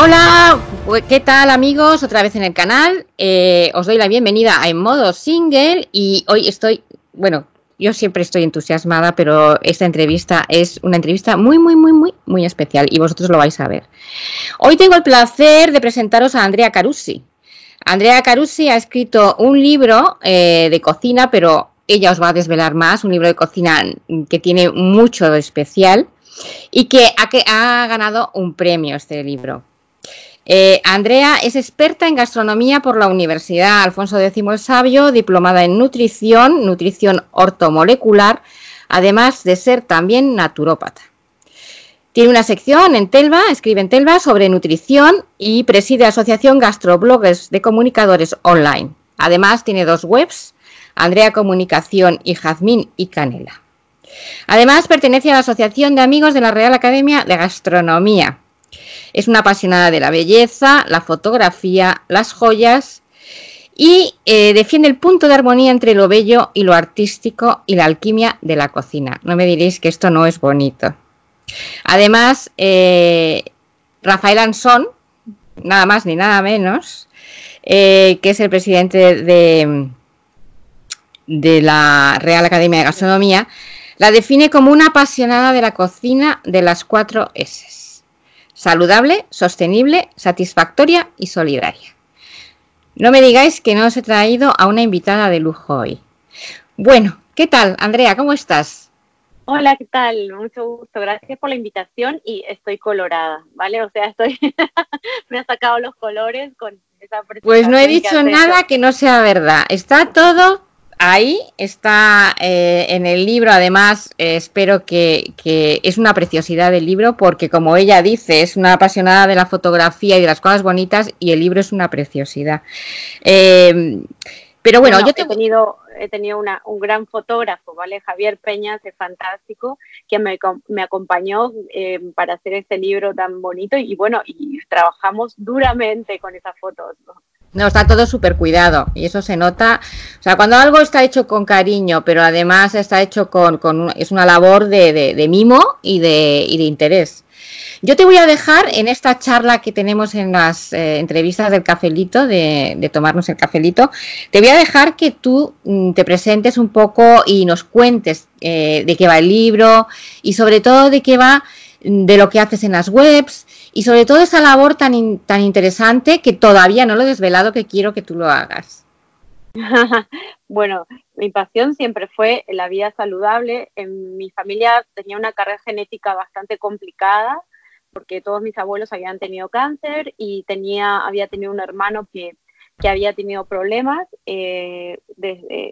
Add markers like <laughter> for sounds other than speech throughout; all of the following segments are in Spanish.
Hola, ¿qué tal amigos? Otra vez en el canal. Eh, os doy la bienvenida a En Modo Single y hoy estoy, bueno, yo siempre estoy entusiasmada, pero esta entrevista es una entrevista muy, muy, muy, muy, muy especial y vosotros lo vais a ver. Hoy tengo el placer de presentaros a Andrea Carusi. Andrea Carusi ha escrito un libro eh, de cocina, pero ella os va a desvelar más, un libro de cocina que tiene mucho de especial y que ha ganado un premio este libro. Eh, Andrea es experta en gastronomía por la Universidad Alfonso X el Sabio, diplomada en nutrición, nutrición ortomolecular, además de ser también naturópata. Tiene una sección en Telva, escribe en Telva sobre nutrición y preside Asociación Gastrobloggers de Comunicadores Online. Además, tiene dos webs, Andrea Comunicación y Jazmín y Canela. Además, pertenece a la Asociación de Amigos de la Real Academia de Gastronomía. Es una apasionada de la belleza, la fotografía, las joyas y eh, defiende el punto de armonía entre lo bello y lo artístico y la alquimia de la cocina. No me diréis que esto no es bonito. Además, eh, Rafael Ansón, nada más ni nada menos, eh, que es el presidente de, de la Real Academia de Gastronomía, la define como una apasionada de la cocina de las cuatro S. Saludable, sostenible, satisfactoria y solidaria. No me digáis que no os he traído a una invitada de lujo hoy. Bueno, ¿qué tal, Andrea? ¿Cómo estás? Hola, ¿qué tal? Mucho gusto. Gracias por la invitación y estoy colorada, ¿vale? O sea, estoy <laughs> me ha sacado los colores con esa Pues no he dicho nada que no sea verdad. Está todo ahí, está eh, en el libro. Además, eh, espero que, que, es una preciosidad del libro porque, como ella dice, es una apasionada de la fotografía y de las cosas bonitas y el libro es una preciosidad. Eh, pero bueno, yo he tenido, he tenido un gran fotógrafo, ¿vale? Javier Peñas, es fantástico, que me, me acompañó para hacer este libro tan bonito y bueno, y trabajamos duramente con esas fotos. ¿no? Está todo súper cuidado y eso se nota. O sea, cuando algo está hecho con cariño, pero además está hecho con, con es una labor de, de, de mimo y de, y de interés. Yo te voy a dejar en esta charla que tenemos en las eh, entrevistas del cafelito, de, tomarnos el cafelito, te voy a dejar que tú mm, te presentes un poco y nos cuentes eh, de qué va el libro y sobre todo de qué va mm, de lo que haces en las webs y sobre todo esa labor tan, tan interesante que todavía no lo he desvelado que quiero que tú lo hagas. <laughs> bueno, mi pasión siempre fue la vida saludable. En mi familia tenía una carrera genética bastante complicada porque todos mis abuelos habían tenido cáncer y tenía, había tenido un hermano que, que había tenido problemas eh,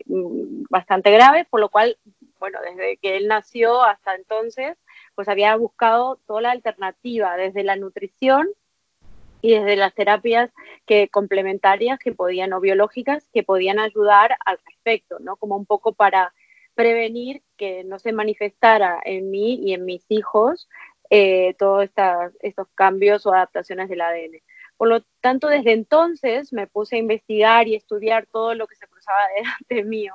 mm, bastante graves, por lo cual, bueno, desde que él nació hasta entonces, pues había buscado toda la alternativa, desde la nutrición y desde las terapias que complementarias que podían o biológicas que podían ayudar al respecto, ¿no? Como un poco para prevenir que no se manifestara en mí y en mis hijos eh, todos estos cambios o adaptaciones del ADN. Por lo tanto, desde entonces me puse a investigar y estudiar todo lo que se cruzaba <laughs> delante mío.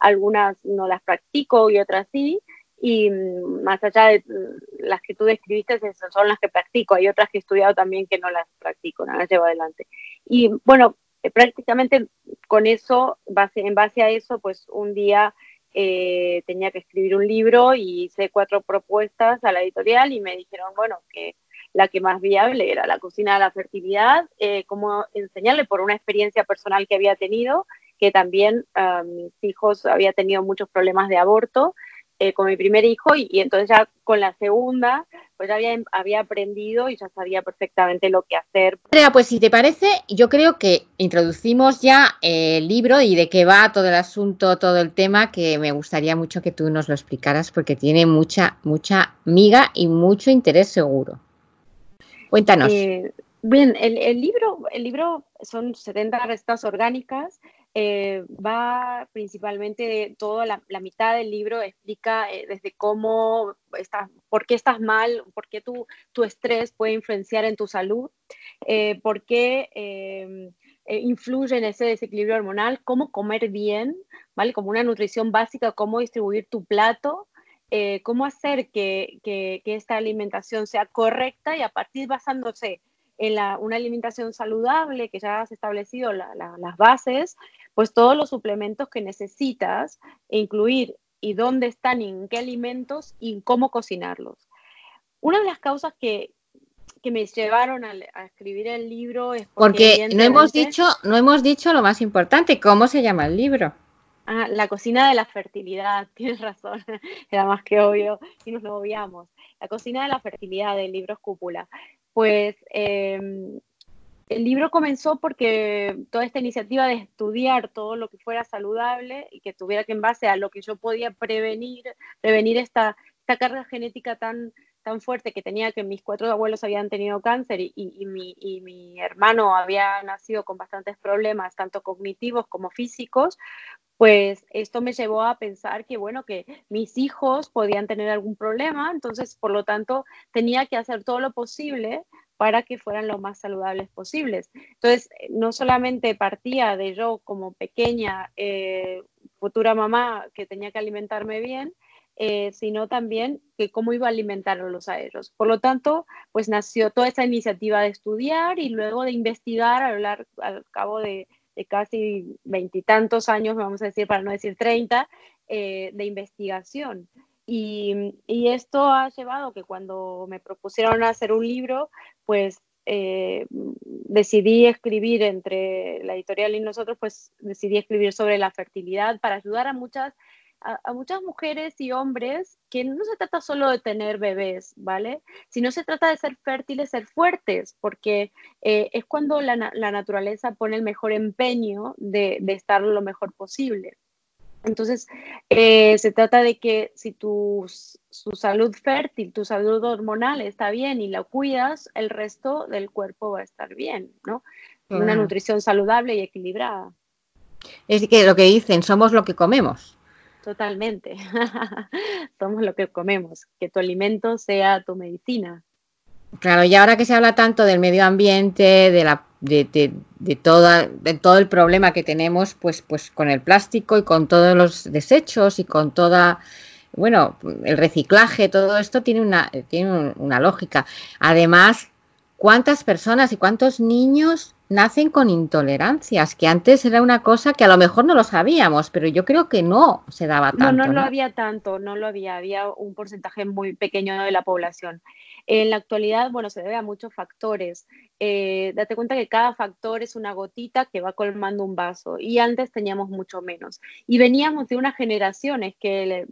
Algunas no las practico y otras sí, y mm, más allá de mm, las que tú describiste, son las que practico. Hay otras que he estudiado también que no las practico, no las llevo adelante. Y bueno, eh, prácticamente con eso, base, en base a eso, pues un día eh, tenía que escribir un libro y hice cuatro propuestas a la editorial y me dijeron, bueno, que la que más viable era la cocina de la fertilidad, eh, cómo enseñarle por una experiencia personal que había tenido, que también ah, mis hijos había tenido muchos problemas de aborto eh, con mi primer hijo y, entonces ya con la segunda, pues ya había, había, aprendido y ya sabía perfectamente lo que hacer. Andrea, pues si te parece, yo creo que introducimos ya el libro y de qué va todo el asunto, todo el tema, que me gustaría mucho que tú nos lo explicaras porque tiene mucha, mucha miga y mucho interés seguro. Cuéntanos. Eh, bien, el, el, libro, el libro son 70 recetas orgánicas eh, va principalmente toda la, mitad del libro explica eh, desde cómo estás, por qué estás mal, por qué tu, tu estrés puede influenciar en tu salud, eh, por qué influye en ese desequilibrio hormonal, cómo comer bien, ¿vale? Como una nutrición básica, cómo distribuir tu plato, cómo hacer que, que, que, esta alimentación sea correcta y a partir basándose en la, una alimentación saludable, que ya has establecido las bases, pues todos los suplementos que necesitas incluir y dónde están y en qué alimentos y cómo cocinarlos. Una de las causas que, que me llevaron a, escribir el libro es porque, no hemos dicho no hemos dicho lo más importante cómo se llama el libro ah, la cocina de la fertilidad <laughs> tienes razón era más que obvio y nos lo obviamos. La cocina de la fertilidad del libro Escúpula pues em, el libro comenzó porque toda esta iniciativa de estudiar todo lo que fuera saludable y que tuviera que en base a lo que yo podía prevenir, prevenir esta, esta carga genética tan, tan fuerte que tenía que mis cuatro abuelos habían tenido cáncer y, mi, hermano había nacido con bastantes problemas, tanto cognitivos como físicos, pues esto me llevó a pensar que, bueno, que mis hijos podían tener algún problema, entonces, por lo tanto, tenía que hacer todo lo posible para que fueran lo más saludables posibles. Entonces, no solamente partía de yo como pequeña eh, futura mamá que tenía que alimentarme bien, eh, sino también que cómo iba a alimentarlos a ellos. Por lo tanto, pues nació toda esta iniciativa de estudiar y luego de investigar a largo, al cabo de, de casi veintitantos años, vamos a decir, para no decir treinta, eh, de investigación. Y, y, esto ha llevado que cuando me propusieron hacer un libro, pues eh, decidí escribir entre la editorial y nosotros, pues decidí escribir sobre la fertilidad para ayudar a muchas a, muchas mujeres y hombres que no se trata solo de tener bebés, ¿vale? Sino se trata de ser fértiles, ser fuertes, porque eh, es cuando la, naturaleza pone el mejor empeño de, estar lo mejor posible. Entonces, eh, se trata de que si tu su salud fértil, tu salud hormonal está bien y la cuidas, el resto del cuerpo va a estar bien, ¿no? Una nutrición saludable y equilibrada. Es que lo que dicen, somos lo que comemos. Totalmente. <laughs> Somos lo que comemos, que tu alimento sea tu medicina. Claro, y ahora que se habla tanto del medio ambiente, de la de, de, de, de todo el problema que tenemos pues, pues con el plástico y con todos los desechos y con toda, bueno, el reciclaje, todo esto tiene una, tiene una lógica. Además, ¿cuántas personas y cuántos niños nacen con intolerancias, que antes era una cosa que a lo mejor no lo sabíamos, pero yo creo que no se daba tanto. No, no, lo había tanto, no lo había, había un porcentaje muy pequeño de la población. En la actualidad, bueno, se debe a muchos factores. Eh, date cuenta que cada factor es una gotita que va colmando un vaso y antes teníamos mucho menos. Y veníamos de unas generaciones que,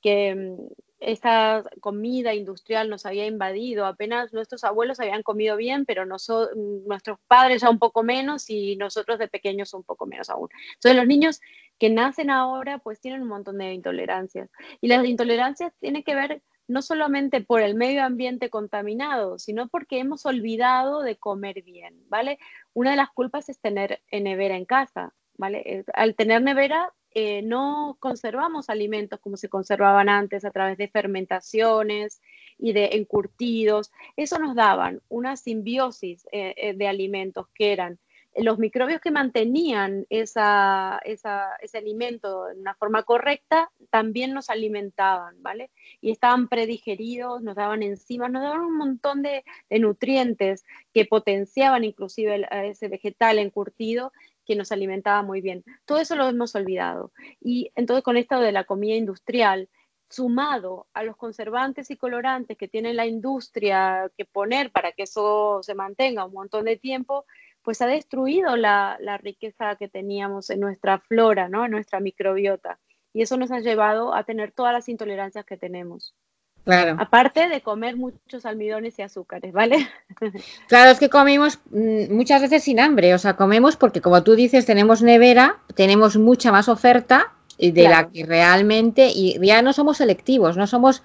que esta comida industrial nos había invadido, apenas nuestros abuelos habían comido bien, pero nuestros padres ya un poco menos y nosotros de pequeños un poco menos aún. Entonces los niños que nacen ahora pues tienen un montón de intolerancias y las intolerancias tienen que ver no solamente por el medio ambiente contaminado, sino porque hemos olvidado de comer bien, ¿vale? Una de las culpas es tener nevera en casa, ¿vale? Al tener nevera eh, no conservamos alimentos como se conservaban antes a través de fermentaciones y de encurtidos. Eso nos daban una simbiosis eh, eh, de alimentos que eran los microbios que mantenían ese alimento de una forma correcta también nos alimentaban, ¿vale? Y estaban predigeridos, nos daban enzimas, nos daban un montón de, nutrientes que potenciaban inclusive ese vegetal encurtido que nos alimentaba muy bien. Todo eso lo hemos olvidado. Y entonces con esto de la comida industrial, sumado a los conservantes y colorantes que tiene la industria que poner para que eso se mantenga un montón de tiempo, pues ha destruido la, riqueza que teníamos en nuestra flora, ¿no? en nuestra microbiota. y eso nos ha llevado a tener todas las intolerancias que tenemos. Claro. Aparte de comer muchos almidones y azúcares, ¿vale? <laughs> Claro, es que comemos mm, muchas veces sin hambre, o sea, comemos porque como tú dices, tenemos nevera, tenemos mucha más oferta de la que realmente, y ya no somos selectivos, no somos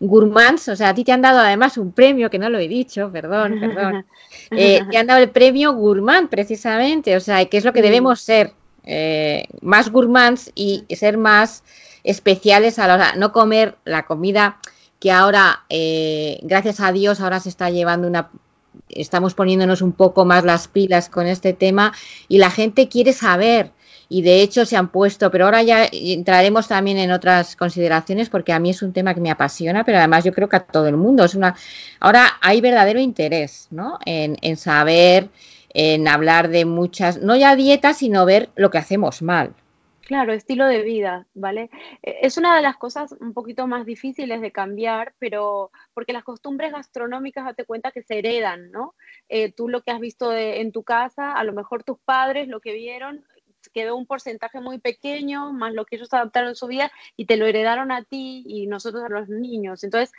gourmands, o sea, a ti te han dado además un premio, que no lo he dicho, perdón, perdón, <laughs> eh, te han dado el premio gourmand precisamente, o sea, que es lo que debemos ser, eh, más gourmands y ser más especiales a la hora, no comer la comida que ahora, eh, gracias a Dios, ahora se está llevando una estamos poniéndonos un poco más las pilas con este tema y la gente quiere saber y de hecho se han puesto, pero ahora ya entraremos también en otras consideraciones porque a mí es un tema que me apasiona, pero además yo creo que a todo el mundo es una ahora hay verdadero interés, ¿no? En, en saber, en hablar de muchas, no ya dietas, sino ver lo que hacemos mal. Claro, estilo de vida, ¿vale? E, es una de las cosas un poquito más difíciles de cambiar, pero porque las costumbres gastronómicas, date cuenta que se heredan, ¿no? Eh, tú lo que has visto en tu casa, a lo mejor tus padres lo que vieron quedó un porcentaje muy pequeño, más lo que ellos adaptaron en su vida y te lo heredaron a ti y nosotros a los niños. Entonces,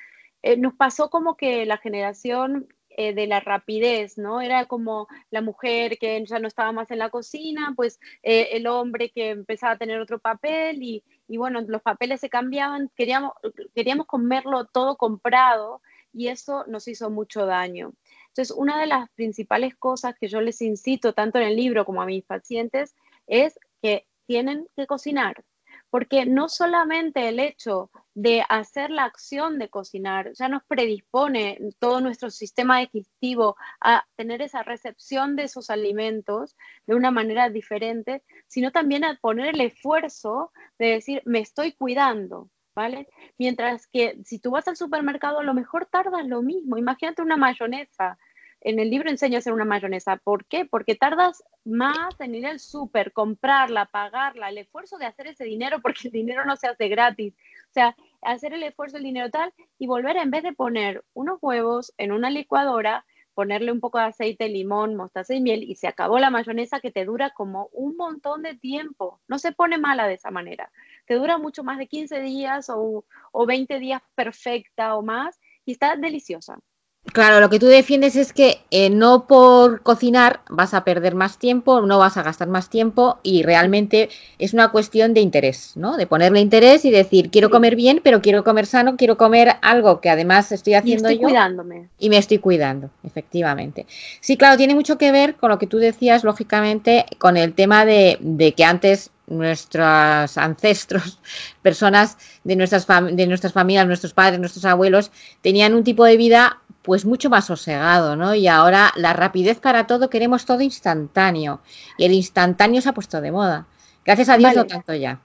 eh, nos pasó como que la generación eh, de la rapidez, ¿no? Era como la mujer que ya no estaba más en la cocina, pues eh, el hombre que empezaba a tener otro papel y, y, bueno, los papeles se cambiaban, queríamos, queríamos comerlo todo comprado y eso nos hizo mucho daño. Entonces, una de las principales cosas que yo les incito tanto en el libro como a mis pacientes es que tienen que cocinar, porque no solamente el hecho de hacer la acción de cocinar ya nos predispone todo nuestro sistema digestivo a tener esa recepción de esos alimentos de una manera diferente, sino también a poner el esfuerzo de decir, me estoy cuidando, ¿vale? Mientras que si tú vas al supermercado, a lo mejor tardas lo mismo. Imagínate una mayonesa en el libro enseño a hacer una mayonesa. ¿Por qué? Porque tardas más en ir al súper, comprarla, pagarla, el esfuerzo de hacer ese dinero, porque el dinero no se hace gratis. O sea, hacer el esfuerzo, el dinero tal, y volver en vez de poner unos huevos en una licuadora, ponerle un poco de aceite, limón, mostaza y miel, y se acabó la mayonesa que te dura como un montón de tiempo. No se pone mala de esa manera. Te dura mucho más de 15 días o, o 20 días perfecta o más, y está deliciosa. Claro, lo que tú defiendes es que eh, no por cocinar vas a perder más tiempo, no vas a gastar más tiempo y realmente es una cuestión de interés, ¿no? De ponerle interés y decir, quiero comer bien, pero quiero comer sano, quiero comer algo que además estoy haciendo y estoy cuidándome. Y me estoy cuidando, efectivamente. Sí, claro, tiene mucho que ver con lo que tú decías, lógicamente, con el tema de, de que antes nuestros ancestros, <laughs> personas de nuestras, de nuestras familias, nuestros padres, nuestros abuelos, tenían un tipo de vida pues mucho más sosegado, ¿no? Y ahora la rapidez para todo, queremos todo instantáneo. Y el instantáneo se ha puesto de moda. Gracias a Dios no tanto ya.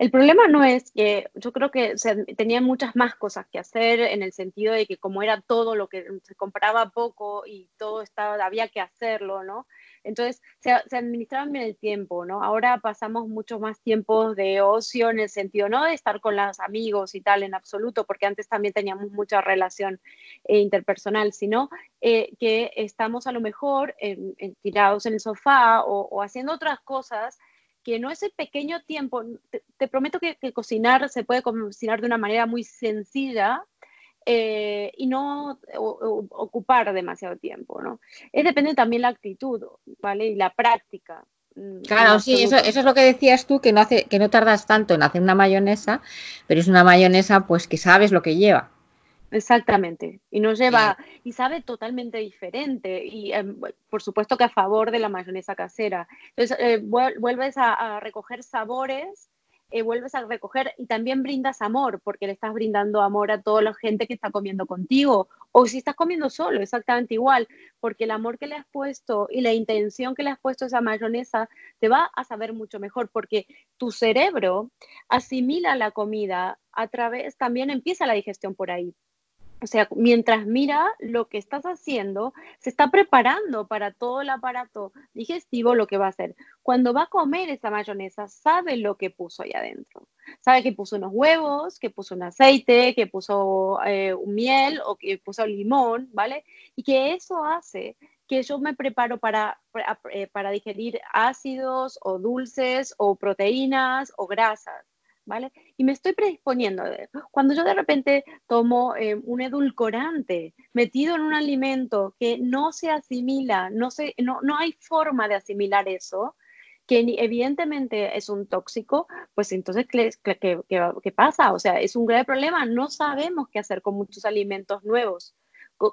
El problema no es que yo creo que se, tenían muchas más cosas que hacer en el sentido de que como era todo lo que se compraba poco y todo estaba, había que hacerlo, ¿no? Entonces, se, administraban bien el tiempo, ¿no? Ahora pasamos mucho más tiempo de ocio en el sentido, no de estar con los amigos y tal en absoluto, porque antes también teníamos mucha relación eh, interpersonal, sino eh, que estamos a lo mejor tirados en el sofá o, haciendo otras cosas que no es el pequeño tiempo, te, prometo que, que, cocinar se puede cocinar de una manera muy sencilla eh, y no ocupar demasiado tiempo, ¿no? Es depende también la actitud, ¿vale? Y la práctica. Mm, claro, sí, eso, eso, es lo que decías tú, que no, hace, que no tardas tanto en hacer una mayonesa, pero es una mayonesa pues que sabes lo que lleva. Exactamente, y no lleva, y sabe totalmente diferente, y em, por supuesto que a favor de la mayonesa casera. Entonces, eh, vuelves a, recoger sabores eh, vuelves a recoger y también brindas amor, porque le estás brindando amor a toda la gente que está comiendo contigo, o si estás comiendo solo, exactamente igual, porque el amor que le has puesto y la intención que le has puesto esa mayonesa te va a saber mucho mejor, porque tu cerebro asimila la comida a través, también empieza la digestión por ahí. O sea, mientras mira lo que estás haciendo, se está preparando para todo el aparato digestivo lo que va a hacer. Cuando va a comer esa mayonesa, sabe lo que puso ahí adentro. Sabe que puso unos huevos, que puso un aceite, que puso eh, un miel o que puso limón, ¿vale? Y que eso hace que yo me preparo para, eh, para digerir ácidos o dulces o proteínas o grasas. Y me estoy predisponiendo. Cuando yo de repente tomo eh, un edulcorante metido en un alimento que no se asimila, no, se, no, no hay forma de asimilar eso, que evidentemente es un tóxico, pues entonces, ¿qué, qué, qué, pasa? O sea, es un grave problema. No sabemos qué hacer con muchos alimentos nuevos,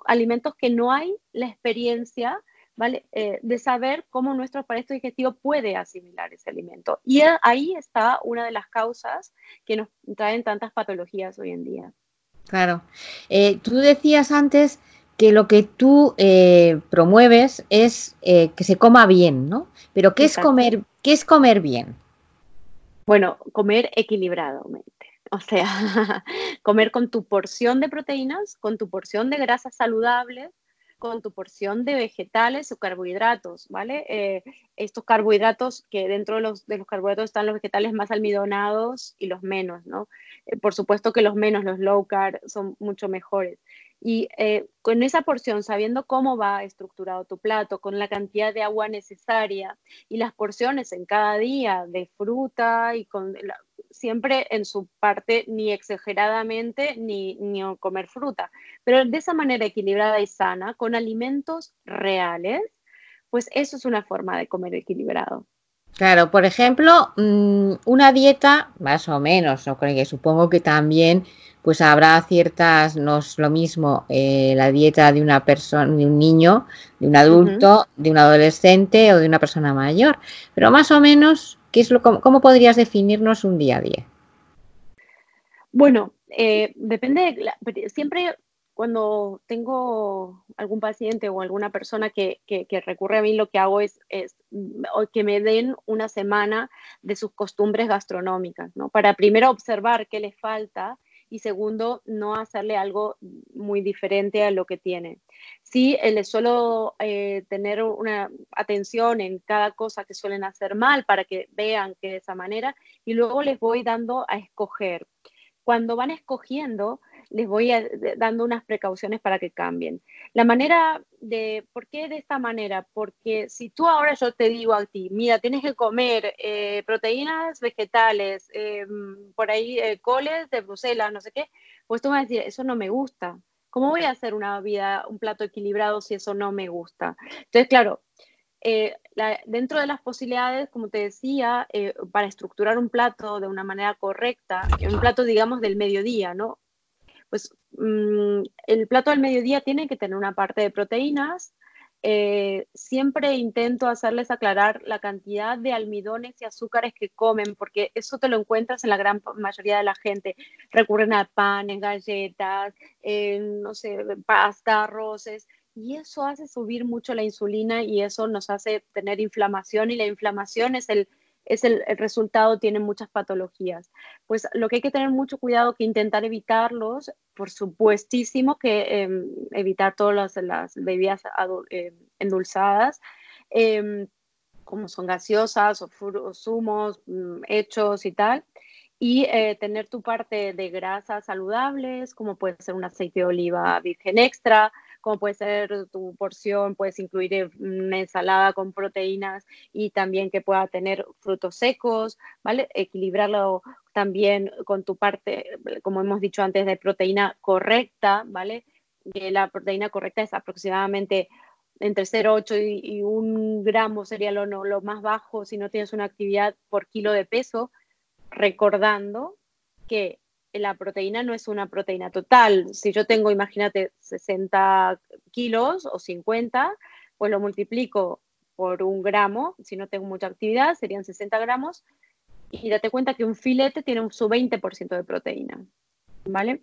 alimentos que no hay la experiencia ¿vale? Eh, de saber cómo nuestro aparato digestivo puede asimilar ese alimento. Y ahí está una de las causas que nos traen tantas patologías hoy en día. Claro. Eh, tú decías antes que lo que tú eh, promueves es que se coma bien, ¿no? Pero ¿qué es, comer, ¿qué es comer bien? Bueno, comer equilibradamente. O sea, <laughs> comer con tu porción de proteínas, con tu porción de grasas saludables, con tu porción de vegetales o carbohidratos, ¿vale? Eh, estos carbohidratos que dentro de los, de los, carbohidratos están los vegetales más almidonados y los menos, ¿no? Eh, por supuesto que los menos, los low carb, son mucho mejores. Y eh, con esa porción, sabiendo cómo va estructurado tu plato, con la cantidad de agua necesaria y las porciones en cada día de fruta y con siempre en su parte ni exageradamente ni, ni comer fruta, pero de esa manera equilibrada y sana, con alimentos reales, pues eso es una forma de comer equilibrado. Claro, por ejemplo, mm, una dieta, más o menos, supongo que también pues habrá ciertas, no es lo mismo eh, la dieta de una persona, de un niño, de un adulto, de un adolescente o de una persona mayor, pero más o menos, ¿qué es lo, cómo, podrías definirnos un día a día? Bueno, eh, depende, de siempre cuando tengo algún paciente o alguna persona que, recurre a mí, lo que hago es, es, que me den una semana de sus costumbres gastronómicas, ¿no? Para primero observar qué le falta y segundo, no hacerle algo muy diferente a lo que tiene. Sí, les suelo eh, tener una atención en cada cosa que suelen hacer mal para que vean que de esa manera y luego les voy dando a escoger. Cuando van escogiendo, les voy dando unas precauciones para que cambien. La manera de, ¿por qué de esta manera? Porque si tú ahora yo te digo a ti, mira, tienes que comer eh, proteínas vegetales, eh, por ahí eh, coles de Bruselas, no sé qué, pues tú vas a decir, eso no me gusta. ¿Cómo voy a hacer una vida, un plato equilibrado si eso no me gusta? Entonces, claro, dentro de las posibilidades, como te decía, para estructurar un plato de una manera correcta, un plato, digamos, del mediodía, ¿no? Pues mm, el plato del mediodía tiene que tener una parte de proteínas. Eh, siempre intento hacerles aclarar la cantidad de almidones y azúcares que comen, porque eso te lo encuentras en la gran mayoría de la gente. Recurren a panes, galletas, no sé, pasta, arroces, y eso hace subir mucho la insulina y eso nos hace tener inflamación y la inflamación es el es el, resultado, tiene muchas patologías. Pues lo que hay que tener mucho cuidado que intentar evitarlos, por supuestísimo que em, evitar todas las, bebidas em, endulzadas, em, como son gaseosas o, zumos mm, hechos y tal y eh, tener tu parte de grasas saludables, como puede ser un aceite de oliva virgen extra, como puede ser tu porción, puedes incluir una ensalada con proteínas y también que pueda tener frutos secos, ¿vale? Equilibrarlo también con tu parte, como hemos dicho antes, de proteína correcta, ¿vale? La proteína correcta es aproximadamente entre 0,8 y, y 1 gramo sería lo, lo más bajo si no tienes una actividad por kilo de peso, recordando que la proteína no es una proteína total. Si yo tengo, imagínate, 60 kilos o 50, pues lo multiplico por un gramo, si no tengo mucha actividad, serían 60 gramos, y date cuenta que un filete tiene su 20% de proteína, ¿vale?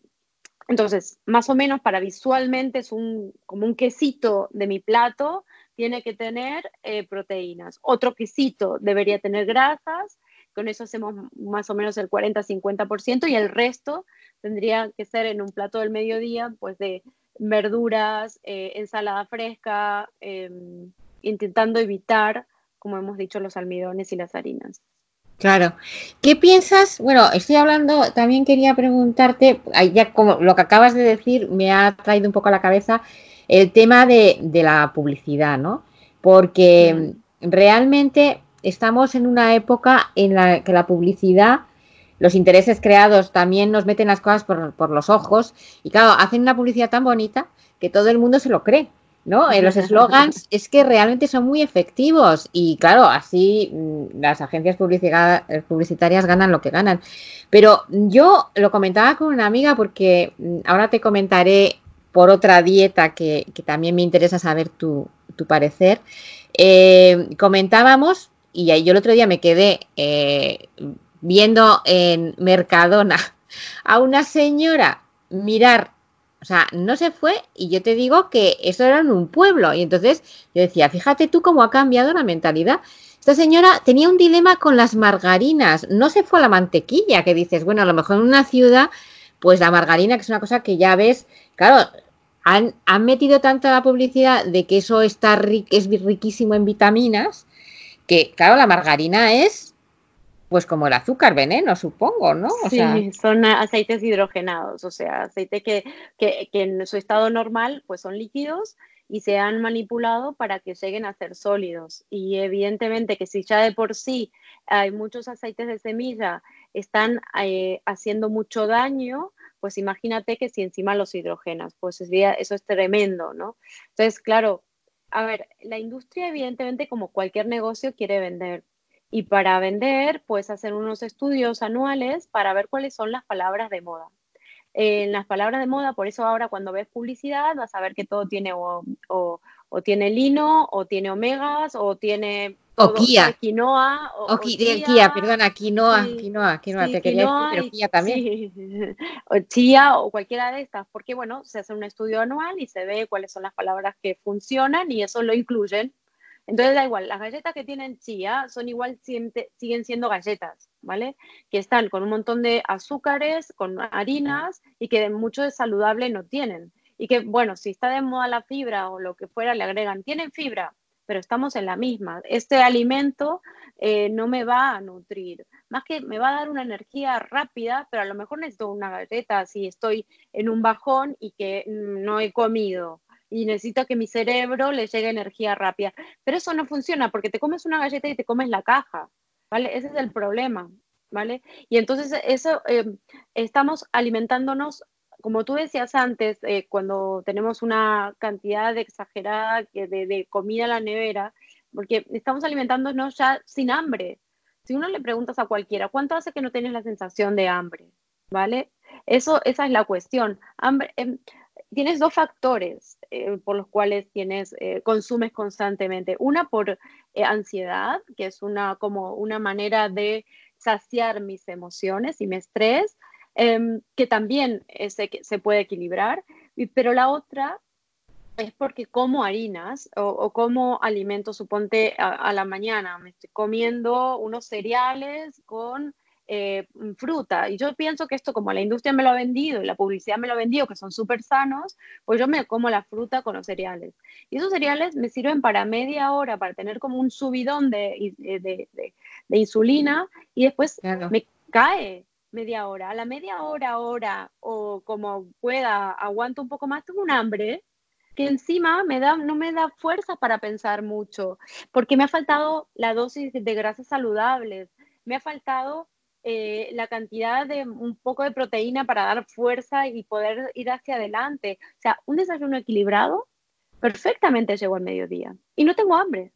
Entonces, más o menos para visualmente es un, como un quesito de mi plato, tiene que tener eh, proteínas. Otro quesito debería tener grasas con eso hacemos más o menos el 40-50% y el resto tendría que ser en un plato del mediodía, pues de verduras, eh, ensalada fresca, em, intentando evitar, como hemos dicho, los almidones y las harinas. Claro. ¿Qué piensas? Bueno, estoy hablando, también quería preguntarte, ya como lo que acabas de decir me ha traído un poco a la cabeza el tema de, de la publicidad, ¿no? Porque realmente estamos en una época en la que la publicidad los intereses creados también nos meten las cosas por, por los ojos y claro, hacen una publicidad tan bonita que todo el mundo se lo cree. ¿no? En los eslogans es que realmente son muy efectivos y claro, así mm, las agencias publicitarias ganan lo que ganan. Pero yo lo comentaba con una amiga porque mm, ahora te comentaré por otra dieta que, también me interesa saber tu, parecer. Eh, comentábamos, y yo el otro día me quedé eh, viendo en Mercadona a una señora mirar o sea, no se fue y yo te digo que eso era en un pueblo. Y entonces yo decía, fíjate tú cómo ha cambiado la mentalidad. Esta señora tenía un dilema con las margarinas, no se fue a la mantequilla, que dices, bueno, a lo mejor en una ciudad, pues la margarina, que es una cosa que ya ves, claro, han, han metido tanta la publicidad de que eso está es riquísimo en vitaminas, que claro, la margarina es pues como el azúcar veneno, supongo, ¿no? sí, son aceites hidrogenados, o sea, aceites que, que, en su estado normal pues son líquidos y se han manipulado para que lleguen a ser sólidos. Y evidentemente que si ya de por sí hay muchos aceites de semilla están eh, haciendo mucho daño, pues imagínate que si encima los hidrogenas, pues eso es tremendo, ¿no? Entonces, claro, a ver, la industria evidentemente como cualquier negocio quiere vender, y para vender, pues hacer unos estudios anuales para ver cuáles son las palabras de moda. En las palabras de moda, por eso ahora cuando ves publicidad vas a ver que todo tiene o, o, tiene lino, o tiene omegas, o tiene o Kia. Quinoa. O, o Kia, perdona, quinoa, quinoa, quinoa, te quería decir, pero Kia también. O chía o cualquiera de estas, porque bueno, se hace un estudio anual y se ve cuáles son las palabras que funcionan y eso lo incluyen entonces da igual, las galletas que tienen chía son igual, siguen siendo galletas, ¿vale? Que están con un montón de azúcares, con harinas y que mucho de saludable no tienen. Y que, bueno, si está de moda la fibra o lo que fuera, le agregan, tienen fibra, pero estamos en la misma. Este alimento eh, no me va a nutrir, más que me va a dar una energía rápida, pero a lo mejor necesito una galleta si estoy en un bajón y que no he comido y necesito que mi cerebro le llegue energía rápida. Pero eso no funciona porque te comes una galleta y te comes la caja, ¿vale? Ese es el problema, ¿vale? Y entonces eso, eh, estamos alimentándonos, como tú decías antes, eh, cuando tenemos una cantidad exagerada de, de comida en la nevera, porque estamos alimentándonos ya sin hambre. Si uno le preguntas a cualquiera, ¿cuánto hace que no tienes la sensación de hambre? ¿Vale? Eso, esa es la cuestión. Hambre, em, tienes dos factores eh, por los cuales tienes, eh, consumes constantemente. Una por ansiedad, que es una, como una manera de saciar mis emociones y mi estrés, em, que también se, se, puede equilibrar. Pero la otra es porque como harinas o, como alimentos, suponte a, la mañana, me estoy comiendo unos cereales con eh, fruta. Y yo pienso que esto, como la industria me lo ha vendido y la publicidad me lo ha vendido, que son súper sanos, pues yo me como la fruta con los cereales. Y esos cereales me sirven para media hora, para tener como un subidón de, de, de, insulina y después me cae media hora. A la media hora, hora o como pueda, aguanto un poco más, tengo un hambre que encima me da, no me da fuerza para pensar mucho, porque me ha faltado la dosis de grasas saludables, me ha faltado eh, la cantidad de un poco de proteína para dar fuerza y poder ir hacia adelante. O sea, un desayuno equilibrado perfectamente llegó al mediodía y no tengo hambre.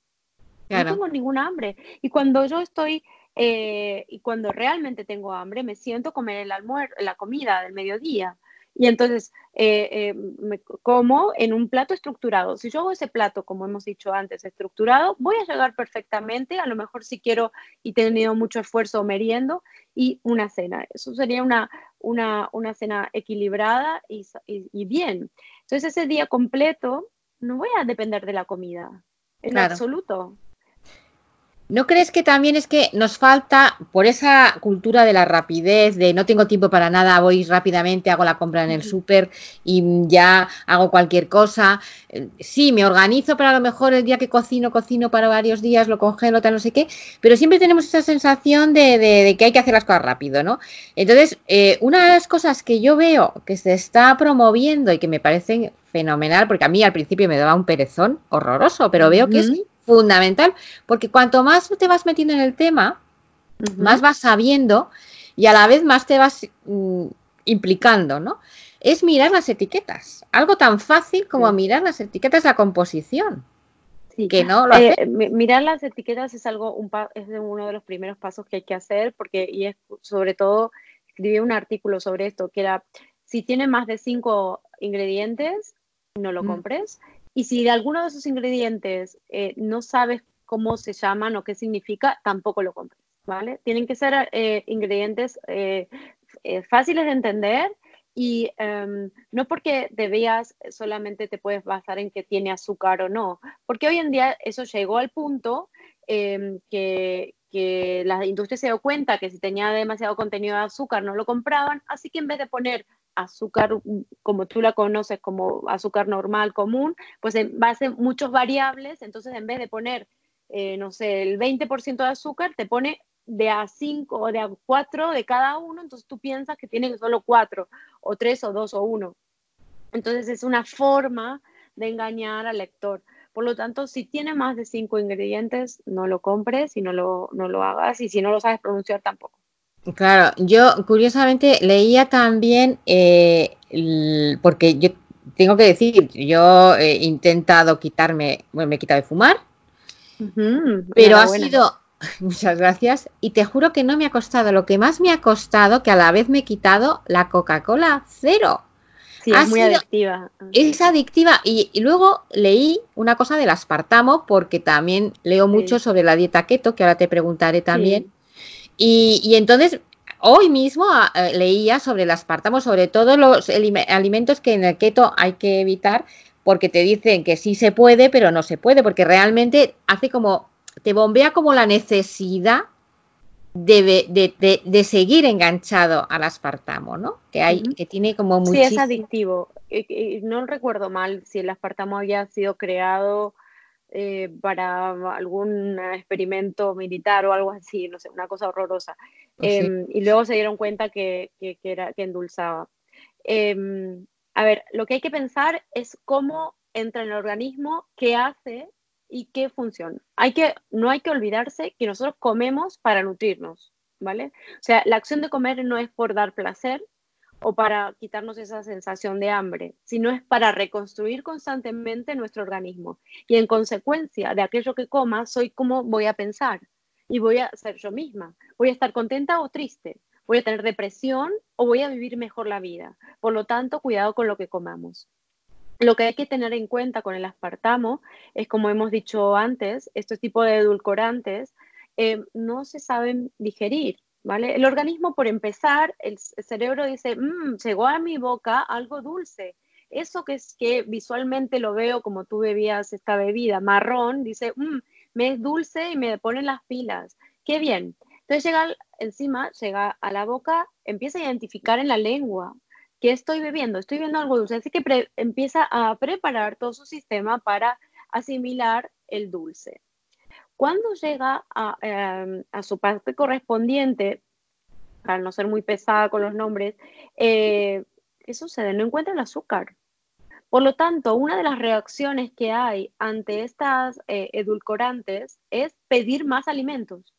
No tengo ninguna hambre. Y cuando yo estoy, eh, y cuando realmente tengo hambre, me siento comer el almuerzo, la comida del mediodía. Y entonces eh, eh, me como en un plato estructurado. Si yo hago ese plato, como hemos dicho antes, estructurado, voy a llegar perfectamente. A lo mejor si quiero y he tenido mucho esfuerzo meriendo y una cena. Eso sería una, una, una cena equilibrada y, y, bien. Entonces ese día completo no voy a depender de la comida en absoluto. ¿No crees que también es que nos falta, por esa cultura de la rapidez, de no tengo tiempo para nada, voy rápidamente, hago la compra en el súper y ya hago cualquier cosa? Eh, sí, me organizo, pero a lo mejor el día que cocino, cocino para varios días, lo congelo, tal, no sé qué, pero siempre tenemos esa sensación de, que hay que hacer las cosas rápido, ¿no? Entonces, eh, una de las cosas que yo veo que se está promoviendo y que me parece fenomenal, porque a mí al principio me daba un perezón horroroso, pero veo que es fundamental, porque cuanto más te vas metiendo en el tema, más vas sabiendo y a la vez más te vas mm, implicando, ¿no? Es mirar las etiquetas, algo tan fácil como mirar las etiquetas la composición. Que no lo eh, mirar las etiquetas es algo un es uno de los primeros pasos que hay que hacer porque y es sobre todo escribí un artículo sobre esto que era si tiene más de cinco ingredientes no lo mm. Y si de alguno de esos ingredientes eh, no sabes cómo se llaman o qué significa tampoco lo compres vale tienen que ser eh, ingredientes fáciles de entender y em, no porque te veas solamente te puedes basar en que tiene azúcar o no, porque hoy en día eso llegó al punto em, que, que la industria se dio cuenta que si tenía demasiado contenido de azúcar no lo compraban, así que en vez de poner azúcar mm, como tú la conoces como azúcar normal, común, pues en base a muchos variables, entonces en vez de poner, eh, no sé, el 20% de azúcar, te pone de a 5 o de a 4 de cada uno, entonces tú piensas que tienen solo 4 o 3 o 2 o 1. Entonces es una forma de engañar al lector. Por lo tanto, si tiene más de 5 ingredientes, no lo compres y no lo, no lo hagas y si no lo sabes pronunciar tampoco. Claro, yo curiosamente leía también, eh, porque yo tengo que decir, yo he intentado quitarme, bueno, me he quitado de fumar, pero ha sido <laughs> Muchas gracias. Y te juro que no me ha costado. Lo que más me ha costado, que a la vez me he quitado la Coca-Cola cero. Sí, es muy adictiva. Es adictiva. Y, luego leí una cosa del aspartamo, porque también leo mucho sobre la dieta keto, que ahora te preguntaré también. Y, entonces, hoy mismo ah, eh, leía sobre el aspartamo, sobre todos los alimentos que en el keto hay que evitar, porque te dicen que sí se puede, pero no se puede, porque realmente hace como te bombea como la necesidad de, seguir enganchado al aspartamo, ¿no? Que hay, que tiene como muchísimo... Sí, es adictivo. No recuerdo mal si el aspartamo había sido creado eh, para algún experimento militar o algo así, no sé, una cosa horrorosa. Pues em, y luego se dieron cuenta que, era, que endulzaba. Em, a ver, lo que hay que pensar es cómo entra en el organismo, qué hace y qué funciona. Hay que, no hay que olvidarse que nosotros comemos para nutrirnos, ¿vale? O sea, la acción de comer no es por dar placer o para quitarnos esa sensación de hambre, sino es para reconstruir constantemente nuestro organismo. Y en consecuencia de aquello que coma, soy como voy a pensar y voy a ser yo misma. Voy a estar contenta o triste, voy a tener depresión o voy a vivir mejor la vida. Por lo tanto, cuidado con lo que comamos. Lo que hay que tener en cuenta con el aspartamo es, como hemos dicho antes, este tipo de edulcorantes eh, no se saben digerir, ¿vale? El organismo, por empezar, el, cerebro dice, mmm, llegó a mi boca algo dulce. Eso que es que visualmente lo veo como tú bebías esta bebida marrón, dice, mmm, me es dulce y me pone las pilas. Qué bien. Entonces llega encima, llega a la boca, empieza a identificar en la lengua, ¿Qué estoy bebiendo? Estoy bebiendo algo dulce. Así que empieza a preparar todo su sistema para asimilar el dulce. Cuando llega em, a, su parte correspondiente, para no ser muy pesada con los nombres, eh, ¿qué sucede? No encuentra el azúcar. Por lo tanto, una de las reacciones que hay ante estas eh, edulcorantes es pedir más alimentos.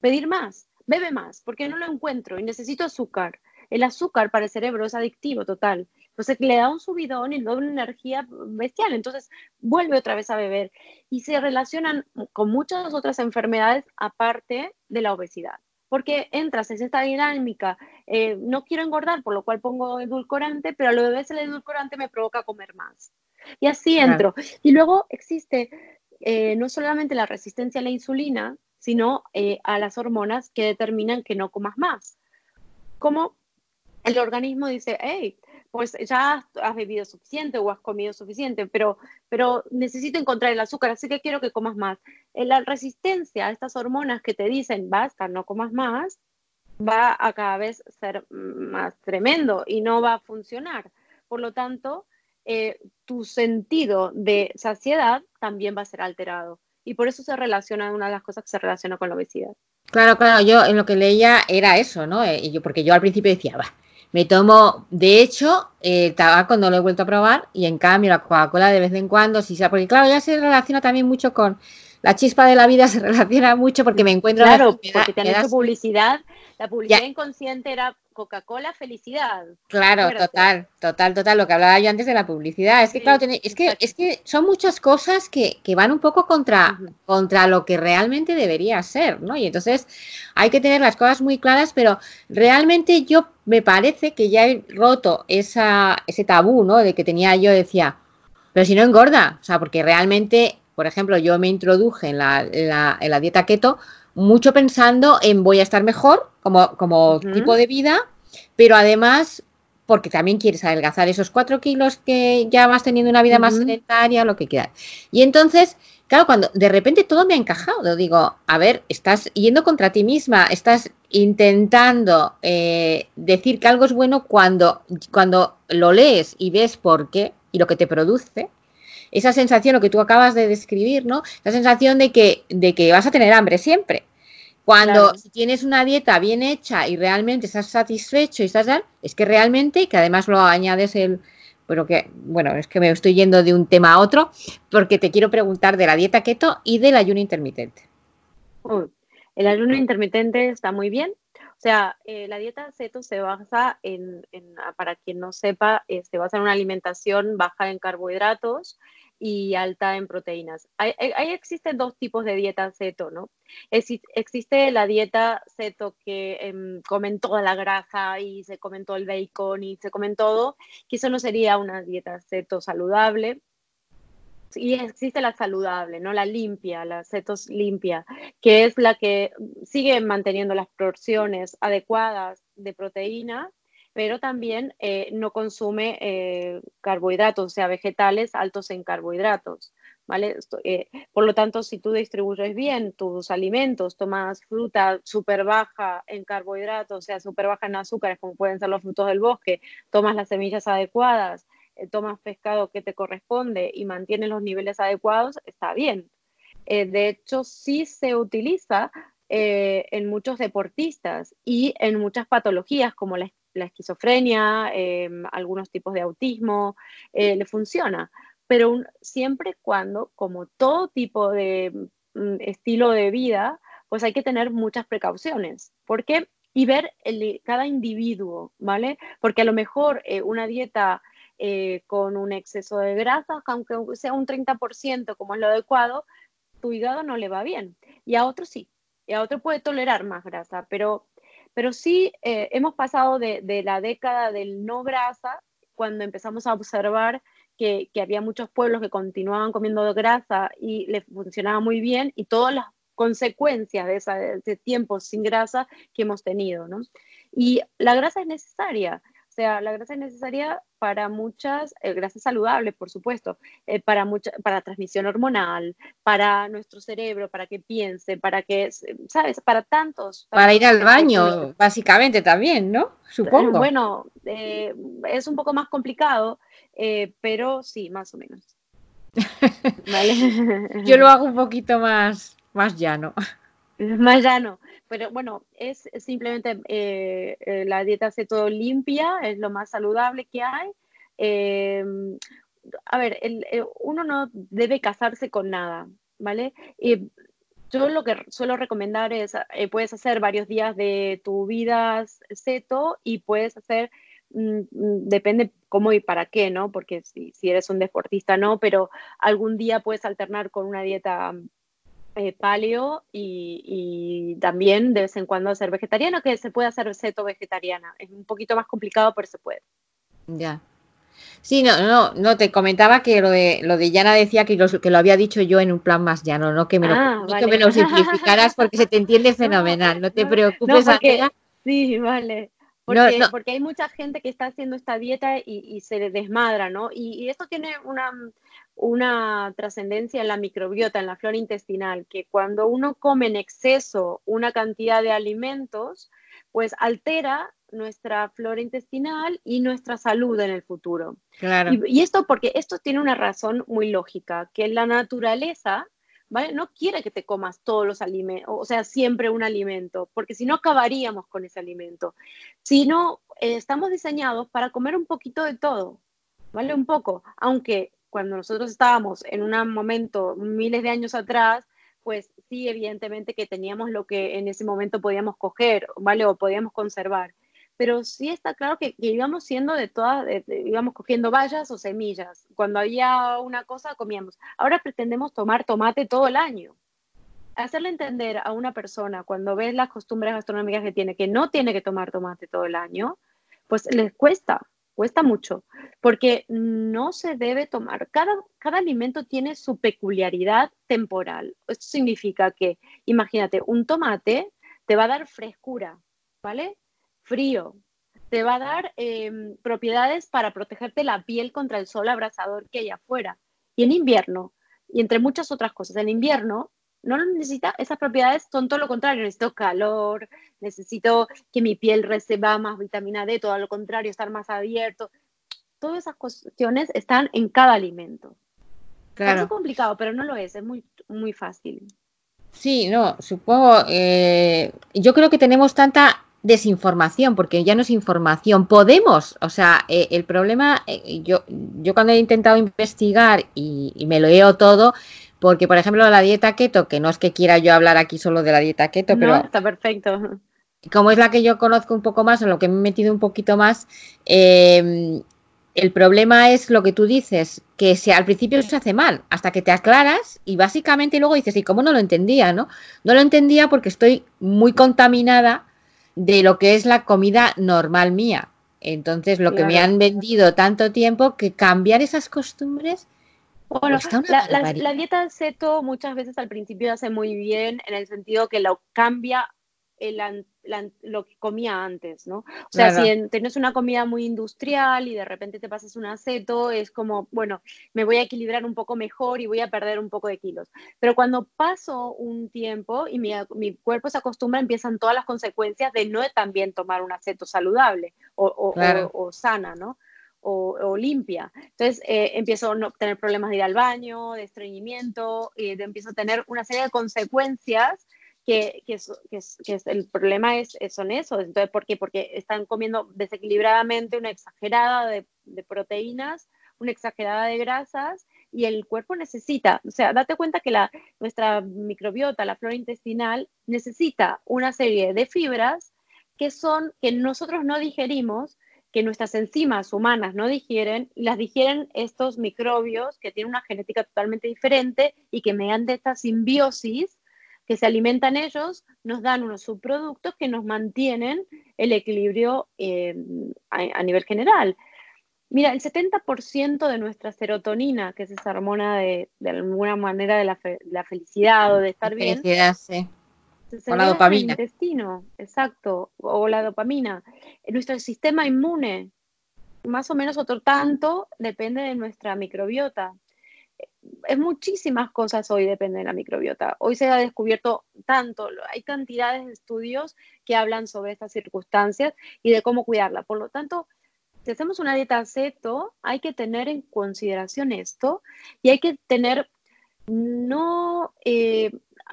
Pedir más, bebe más, porque no lo encuentro y necesito azúcar. El azúcar para el cerebro es adictivo total. Entonces le da un subidón y le da una energía bestial. Entonces vuelve otra vez a beber. Y se relacionan con muchas otras enfermedades aparte de la obesidad. Porque entras en esta dinámica, eh, no quiero engordar, por lo cual pongo edulcorante, pero a lo de vez el edulcorante me provoca comer más. Y así entro. Y luego existe eh, no solamente la resistencia a la insulina, sino eh, a las hormonas que determinan que no comas más. Como el organismo dice, hey, pues ya has bebido suficiente o has comido suficiente, pero, pero necesito encontrar el azúcar, así que quiero que comas más. Eh, la resistencia a estas hormonas que te dicen, basta, no comas más, va a cada vez ser más tremendo y no va a funcionar. Por lo tanto, eh, tu sentido de saciedad también va a ser alterado. Y por eso se relaciona, una de las cosas que se relaciona con la obesidad. Claro, claro, yo en lo que leía era eso, ¿no? Eh, yo, porque yo al principio decía, va, me tomo, de hecho, el tabaco no lo he vuelto a probar y en cambio la Coca-Cola de vez en cuando, si sea, porque claro, ya se relaciona también mucho con la chispa de la vida, <laughs> se relaciona mucho porque me encuentro. Claro, porque te han hecho publicidad, la publicidad inconsciente era Coca-Cola felicidad. Claro, total, total, total. Lo que hablaba yo antes de la publicidad. Es que, claro, es, que, es que son muchas cosas que, van un poco contra, contra lo que realmente debería ser, ¿no? Y entonces hay que tener las cosas muy claras, pero realmente yo me parece que ya he roto esa, ese tabú, ¿no? De que tenía yo, decía, pero si no engorda, o sea, porque realmente, por ejemplo, yo me introduje en la, en la, dieta keto mucho pensando en voy a estar mejor como, como tipo de vida, pero además porque también quieres adelgazar esos cuatro kilos que ya vas teniendo una vida más sedentaria, lo que quieras. Y entonces, claro, cuando de repente todo me ha encajado, digo, a ver, estás yendo contra ti misma, estás intentando eh, decir que algo es bueno cuando, cuando lo lees y ves por qué, y lo que te produce, esa sensación, lo que tú acabas de describir, ¿no? La sensación de que, de que vas a tener hambre siempre. Cuando si tienes una dieta bien hecha y realmente estás satisfecho y estás es que realmente, que además lo añades el, pero que, bueno, es que me estoy yendo de un tema a otro, porque te quiero preguntar de la dieta keto y del ayuno intermitente. el ayuno intermitente está muy bien, o sea, eh, la dieta ceto se basa en, ah, para quien no sepa, eh, se basa en una alimentación baja en carbohidratos y alta en proteínas. Ahí existen dos tipos de dieta ceto, ¿no? existe la dieta ceto que em, comen toda la grasa y se comen todo el bacon y se comen todo, que eso no sería una dieta ceto saludable y existe la saludable, ¿no? La limpia, la cetos limpia, que es la que sigue manteniendo las porciones adecuadas de proteína, pero también eh, no consume eh, carbohidratos, o sea, vegetales altos en carbohidratos. ¿Vale? Eh, por lo tanto, si tú distribuyes bien tus alimentos, tomas fruta súper baja en carbohidratos, o sea, súper baja en azúcares, como pueden ser los frutos del bosque, tomas las semillas adecuadas, eh, tomas pescado que te corresponde y mantienes los niveles adecuados, está bien. Eh, de hecho, sí se utiliza eh, en muchos deportistas y en muchas patologías como la, esquizofrenia, em, algunos tipos de autismo, le funciona. Pero siempre cuando, como todo tipo de mm, estilo de vida, pues hay que tener muchas precauciones. ¿Por qué? Y ver cada individuo, ¿vale? Porque a lo mejor una dieta eh, con un exceso de grasa, aunque sea un 30% como es lo adecuado, tu hígado no le va bien. Y a otro sí, y a otro puede tolerar más grasa, pero, pero sí eh, hemos pasado de, la década del no grasa, cuando empezamos a observar que, había muchos pueblos que continuaban comiendo grasa y les funcionaba muy bien, y todas las consecuencias de, ese tiempo sin grasa que hemos tenido, ¿no? Y la grasa es necesaria. O sea, la grasa es necesaria para muchas, eh, grasa saludable, por supuesto, eh, para, mucha, para transmisión hormonal, para nuestro cerebro, para que piense, para que, ¿sabes? Para tantos. Para, ir al baño, básicamente también, ¿no? Supongo. Bueno, eh, es un poco más complicado, pero sí, más o menos. <laughs> Yo lo hago un poquito más, más llano. <laughs> Más llano. Pero bueno, es simplemente eh, eh, la dieta ceto limpia, es lo más saludable que hay. Eh, a ver, uno no debe casarse con nada, ¿vale? Y yo lo que suelo recomendar es, puedes hacer varios días de tu vida ceto y puedes hacer, mm, mm, depende cómo y para qué, ¿no? Porque si, si eres un deportista, no, pero algún día puedes alternar con una dieta eh, paleo y, también de vez en cuando hacer vegetariano, que se puede hacer seto vegetariana. Es un poquito más complicado, pero se puede. Ya. Sí, no, no, no, te comentaba que lo de, lo de Yana decía que lo, que lo había dicho yo en un plan más llano, no que me lo, ah, que me lo simplificaras porque se te entiende <laughs> fenomenal, no te preocupes. sí, vale. Porque, porque, hay mucha gente que está haciendo esta dieta y, se desmadra, ¿no? y, esto tiene una, una trascendencia en la microbiota, en la flora intestinal, que cuando uno come en exceso una cantidad de alimentos, pues altera nuestra flora intestinal y nuestra salud en el futuro. Claro. Y, esto porque esto tiene una razón muy lógica, que la naturaleza ¿vale? No quiere que te comas todos los alimentos, o sea, siempre un alimento, porque si no acabaríamos con ese alimento. Sino eh, estamos diseñados para comer un poquito de todo, ¿vale? Un poco, aunque cuando nosotros estábamos en un momento miles de años atrás, pues sí, evidentemente que teníamos lo que en ese momento podíamos coger, ¿vale? O podíamos conservar. Pero sí está claro que, íbamos siendo de todas, íbamos cogiendo bayas o semillas. Cuando había una cosa, comíamos. Ahora pretendemos tomar tomate todo el año. Hacerle entender a una persona cuando ves las costumbres gastronómicas que tiene, que no tiene que tomar tomate todo el año, pues les cuesta, cuesta mucho, porque no se debe tomar. Cada, cada alimento tiene su peculiaridad temporal. Esto significa que, imagínate, un tomate te va a dar frescura, ¿vale? Frío. Te va a dar em, propiedades para protegerte la piel contra el sol abrasador que hay afuera. Y en invierno, y entre muchas otras cosas, en invierno no lo necesita, esas propiedades son todo lo contrario, necesito calor, necesito que mi piel reciba más vitamina D, todo lo contrario, estar más abierto. Todas esas cuestiones están en cada alimento. Claro. Es complicado, pero no lo es, es muy, muy fácil. Sí, no, supongo, eh, yo creo que tenemos tanta desinformación, porque ya no es información, podemos, o sea, eh, el problema, eh, yo, yo cuando he intentado investigar y, y me lo leo todo, porque, por ejemplo, la dieta keto, que no es que quiera yo hablar aquí solo de la dieta keto, pero. está perfecto. Como es la que yo conozco un poco más, o lo que me he metido un poquito más, em, el problema es lo que tú dices, que si al principio se hace mal, hasta que te aclaras y básicamente luego dices, ¿y cómo no lo entendía? ¿no? no lo entendía porque estoy muy contaminada de lo que es la comida normal mía. Entonces, lo que me han vendido tanto tiempo, que cambiar esas costumbres bueno, la, dieta ceto muchas veces al principio hace muy bien en el sentido que lo cambia lo que comía antes, ¿no? O sea, si tienes una comida muy industrial y de repente te pasas un aceto, es como, bueno, me voy a equilibrar un poco mejor y voy a perder un poco de kilos. Pero cuando paso un tiempo y mi, cuerpo se acostumbra, empiezan todas las consecuencias de no también tomar un aceto saludable o, o sana, ¿no? O, limpia. Entonces eh, empiezo a tener problemas de ir al baño, de estreñimiento, y de, empiezo a tener una serie de consecuencias que, que, que, el problema es, son esos. Entonces, ¿por qué? Porque están comiendo desequilibradamente una exagerada de, de, proteínas, una exagerada de grasas y el cuerpo necesita, o sea, date cuenta que la, nuestra microbiota, la flora intestinal, necesita una serie de fibras que son, que nosotros no digerimos, que nuestras enzimas humanas no digieren, las digieren estos microbios que tienen una genética totalmente diferente y que mediante esta simbiosis que se alimentan ellos, nos dan unos subproductos que nos mantienen el equilibrio eh, a, nivel general. Mira, el 70% de nuestra serotonina, que es esa hormona de, alguna manera de la, felicidad o de estar bien, sí o la dopamina. El intestino, exacto, o la dopamina. Nuestro sistema inmune, más o menos otro tanto, depende de nuestra microbiota. Es muchísimas cosas hoy dependen de la microbiota. Hoy se ha descubierto tanto, hay cantidades de estudios que hablan sobre estas circunstancias y de cómo cuidarla. Por lo tanto, si hacemos una dieta ceto, hay que tener en consideración esto y hay que tener no eh,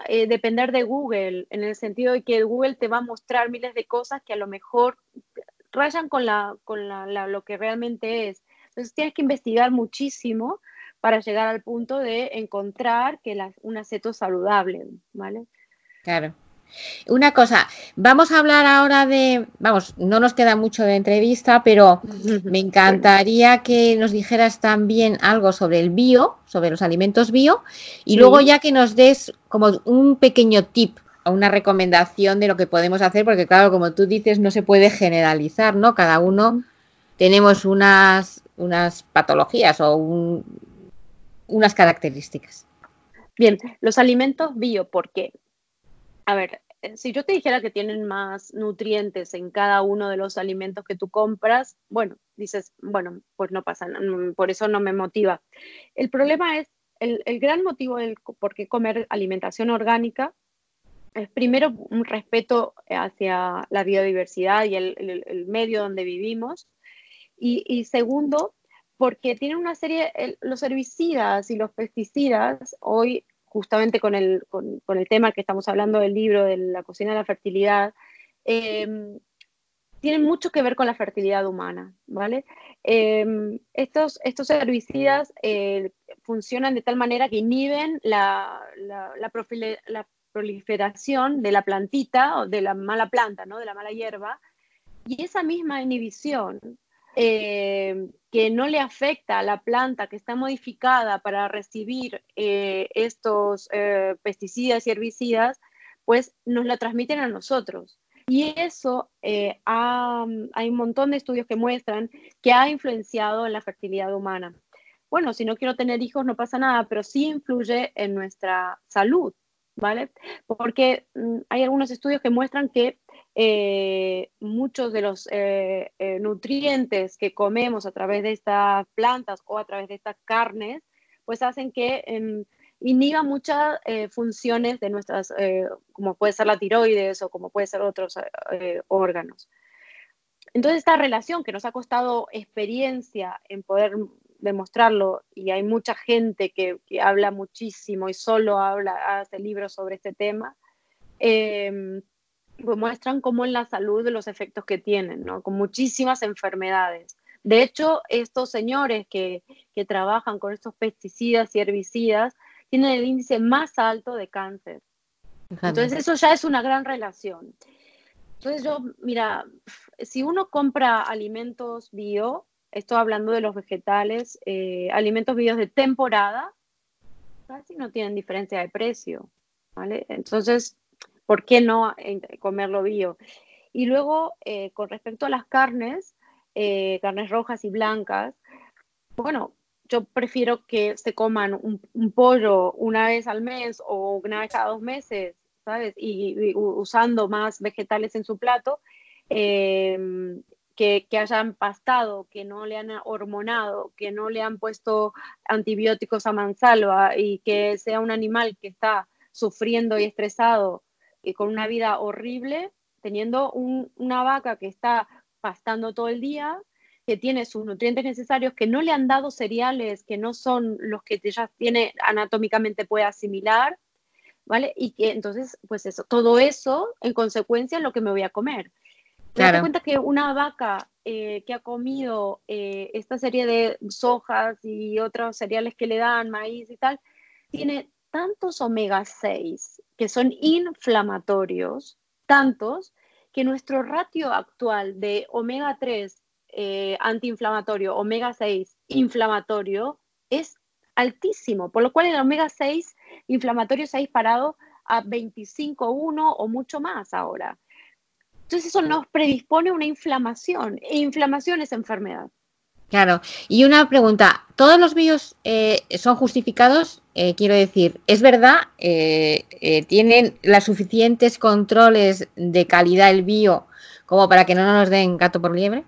eh, depender de Google, en el sentido de que Google te va a mostrar miles de cosas que a lo mejor rayan con, la, con la, lo que realmente es. Entonces tienes que investigar muchísimo para llegar al punto de encontrar que la, un aceto saludable, ¿vale? Claro. Una cosa, vamos a hablar ahora de, vamos, no nos queda mucho de entrevista, pero me encantaría que nos dijeras también algo sobre el bio, sobre los alimentos bio, y luego ya que nos des como un pequeño tip o una recomendación de lo que podemos hacer, porque claro, como tú dices, no se puede generalizar, ¿no? Cada uno tenemos unas, unas patologías o unas características. Bien, los alimentos bio, ¿por qué? A ver, eh, si yo te dijera que tienen más nutrientes en cada uno de los alimentos que tú compras, bueno, dices, bueno, pues no pasa, por eso no me motiva. El problema es, el, gran motivo del por qué comer alimentación orgánica es primero un respeto hacia la biodiversidad y el, medio donde vivimos, y, y, segundo, porque tienen una serie, los herbicidas y los pesticidas hoy justamente con el, con, el, tema que estamos hablando del libro de la cocina de la fertilidad, em, tienen mucho que ver con la fertilidad humana, ¿vale? Em, estos, estos herbicidas eh, funcionan de tal manera que inhiben la, proliferación de la plantita o de la mala planta, ¿no? de la mala hierba. Y esa misma inhibición eh, que no le afecta a la planta que está modificada para recibir eh, estos eh, pesticidas y herbicidas, pues nos la transmiten a nosotros. Y eso hay un montón de estudios que muestran que ha influenciado en la fertilidad humana. Bueno, si no quiero tener hijos no pasa nada, pero sí influye en nuestra salud, ¿vale? Porque mm, hay algunos estudios que muestran que eh, muchos de los eh, eh, nutrientes que comemos a través de estas plantas o a través de estas carnes, pues hacen que em, inhiba muchas funciones de nuestras, como puede ser la tiroides o como puede ser otros órganos. Entonces, esta relación que nos ha costado experiencia en poder demostrarlo, y hay mucha gente que, habla muchísimo y solo habla, hace libros sobre este tema, eh, pues muestran cómo en la salud los efectos que tienen, ¿no? con muchísimas enfermedades. De hecho, estos señores que, que trabajan con estos pesticidas y herbicidas tienen el índice más alto de cáncer. Entonces, eso ya es una gran relación. Entonces, yo, mira, si uno compra alimentos bio, estoy hablando de los vegetales, eh, alimentos bio de temporada, casi no tienen diferencia de precio, ¿vale? Entonces, ¿por qué no comerlo bio? Y luego, eh, con respecto a las carnes, eh, carnes rojas y blancas, bueno, yo prefiero que se coman un, pollo una vez al mes o una vez cada dos meses, ¿sabes? Y, usando más vegetales en su plato, que, hayan pastado, que no le han hormonado, que no le han puesto antibióticos a mansalva y que sea un animal que está sufriendo y estresado con una vida horrible, teniendo una vaca que está pastando todo el día, que tiene sus nutrientes necesarios, que no le han dado cereales que no son los que ella tiene anatómicamente puede asimilar, ¿vale? Y que entonces, pues eso, todo eso en consecuencia es lo que me voy a comer. Te das cuenta que una vaca eh, que ha comido eh, esta serie de sojas y otros cereales que le dan, maíz y tal, tiene tantos omega 6 que son inflamatorios, tantos que nuestro ratio actual de omega 3 eh, antiinflamatorio, omega 6 inflamatorio, es altísimo, por lo cual el omega 6 inflamatorio se ha disparado a 25,1 o mucho más ahora. Entonces eso nos predispone a una inflamación, e inflamación es enfermedad. Claro, y una pregunta, ¿todos los bios eh, son justificados? Eh, quiero decir, ¿es verdad? Eh, ¿Tienen los suficientes controles de calidad el bio como para que no nos den gato por liebre?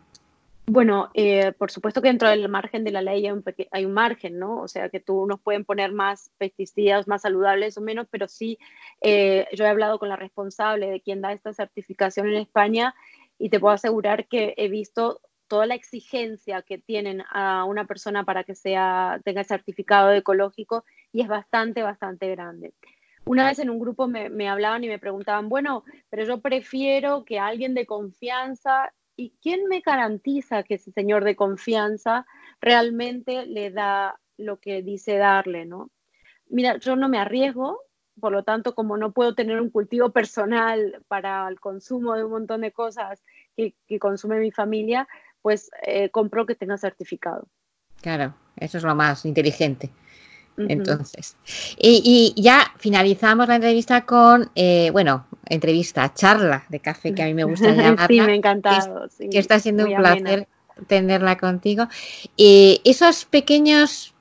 Bueno, por supuesto que dentro del margen de la ley hay un, hay un, margen, ¿no? O sea, que tú nos pueden poner más pesticidas, más saludables o menos, pero sí, yo he hablado con la responsable de quien da esta certificación en España y te puedo asegurar que he visto toda la exigencia que tienen a una persona para que sea, tenga certificado ecológico y es bastante, bastante grande. Una vez en un grupo me, hablaban y me preguntaban, bueno, pero yo prefiero que alguien de confianza, ¿y quién me garantiza que ese señor de confianza realmente le da lo que dice darle, no? Mira, yo no me arriesgo, por lo tanto, como no puedo tener un cultivo personal para el consumo de un montón de cosas que, consume mi familia, pues eh, compro que tenga certificado. Claro, eso es lo más inteligente. Entonces, y, ya finalizamos la entrevista con, eh, bueno, entrevista, charla de café, que a mí me gusta llamarla. <laughs> sí, me ha encantado. Que, está siendo un placer tenerla contigo. Y esos pequeños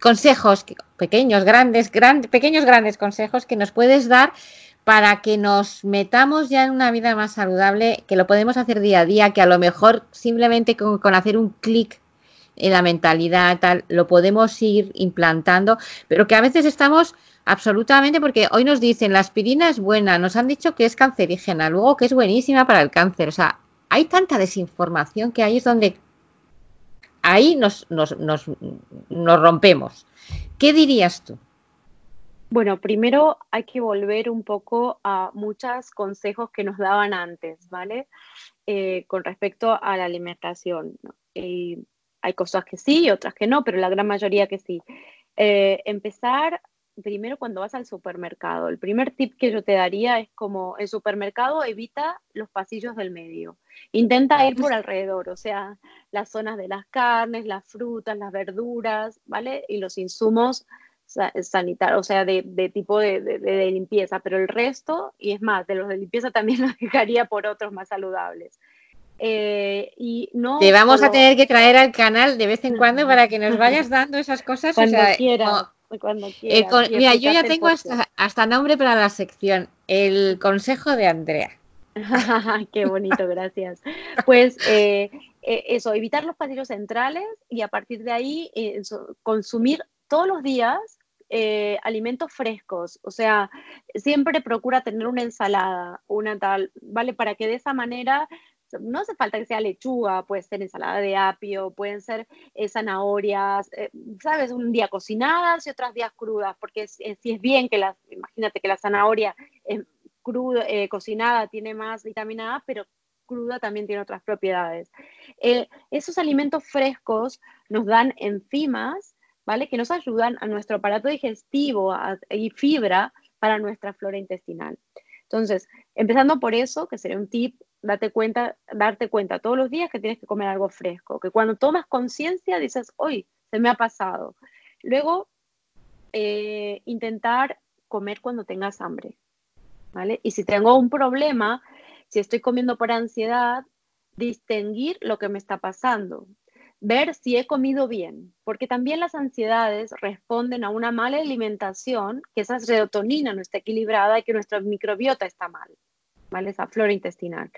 consejos, pequeños, grandes, grandes, pequeños, grandes consejos que nos puedes dar para que nos metamos ya en una vida más saludable, que lo podemos hacer día a día, que a lo mejor simplemente con, hacer un clic en la mentalidad, tal, lo podemos ir implantando, pero que a veces estamos absolutamente, porque hoy nos dicen la aspirina es buena, nos han dicho que es cancerígena, luego que es buenísima para el cáncer, o sea, hay tanta desinformación que ahí es donde ahí nos, nos, nos, rompemos. ¿Qué dirías tú? Bueno, primero hay que volver un poco a muchos consejos que nos daban antes, ¿vale? Eh, con respecto a la alimentación. Hay cosas que sí otras que no, pero la gran mayoría que sí. Eh, empezar primero cuando vas al supermercado. El primer tip que yo te daría es como el supermercado evita los pasillos del medio. Intenta ir por alrededor, o sea, las zonas de las carnes, las frutas, las verduras, ¿vale? Y los insumos sanitarios, o sea, de, tipo de, limpieza, pero el resto, y es más, de los de limpieza también <laughs> los dejaría por otros más saludables. Eh, y no Te vamos a tener que traer al canal de vez en cuando para que nos <laughs> vayas dando esas cosas. Cuando o cuando eh, mira, yo ya tengo hasta, nombre para la sección, el consejo de Andrea. <laughs> Qué bonito, gracias. Pues eh, eh, eso, evitar los pasillos centrales y a partir de ahí consumir todos los días alimentos frescos, o sea, siempre procura tener una ensalada, una tal, ¿vale? Para que de esa manera no hace falta que sea lechuga, puede ser ensalada de apio, pueden ser eh, zanahorias, eh, ¿sabes? Un día cocinadas y otros días crudas, porque si es bien que las, imagínate que la zanahoria eh, cocinada tiene más vitamina A, pero cruda también tiene otras propiedades. esos alimentos frescos nos dan enzimas, ¿vale? Que nos ayudan a nuestro aparato digestivo y fibra para nuestra flora intestinal. Entonces, empezando por eso, que sería un tip date cuenta, darte cuenta todos los días que tienes que comer algo fresco, que cuando tomas conciencia dices, hoy se me ha pasado. Luego, eh, intentar comer cuando tengas hambre, ¿vale? Y si tengo un problema, si estoy comiendo por ansiedad, distinguir lo que me está pasando, ver si he comido bien, porque también las ansiedades responden a una mala alimentación, que esa serotonina no está equilibrada y que nuestra microbiota está mal. Esa flora intestinal.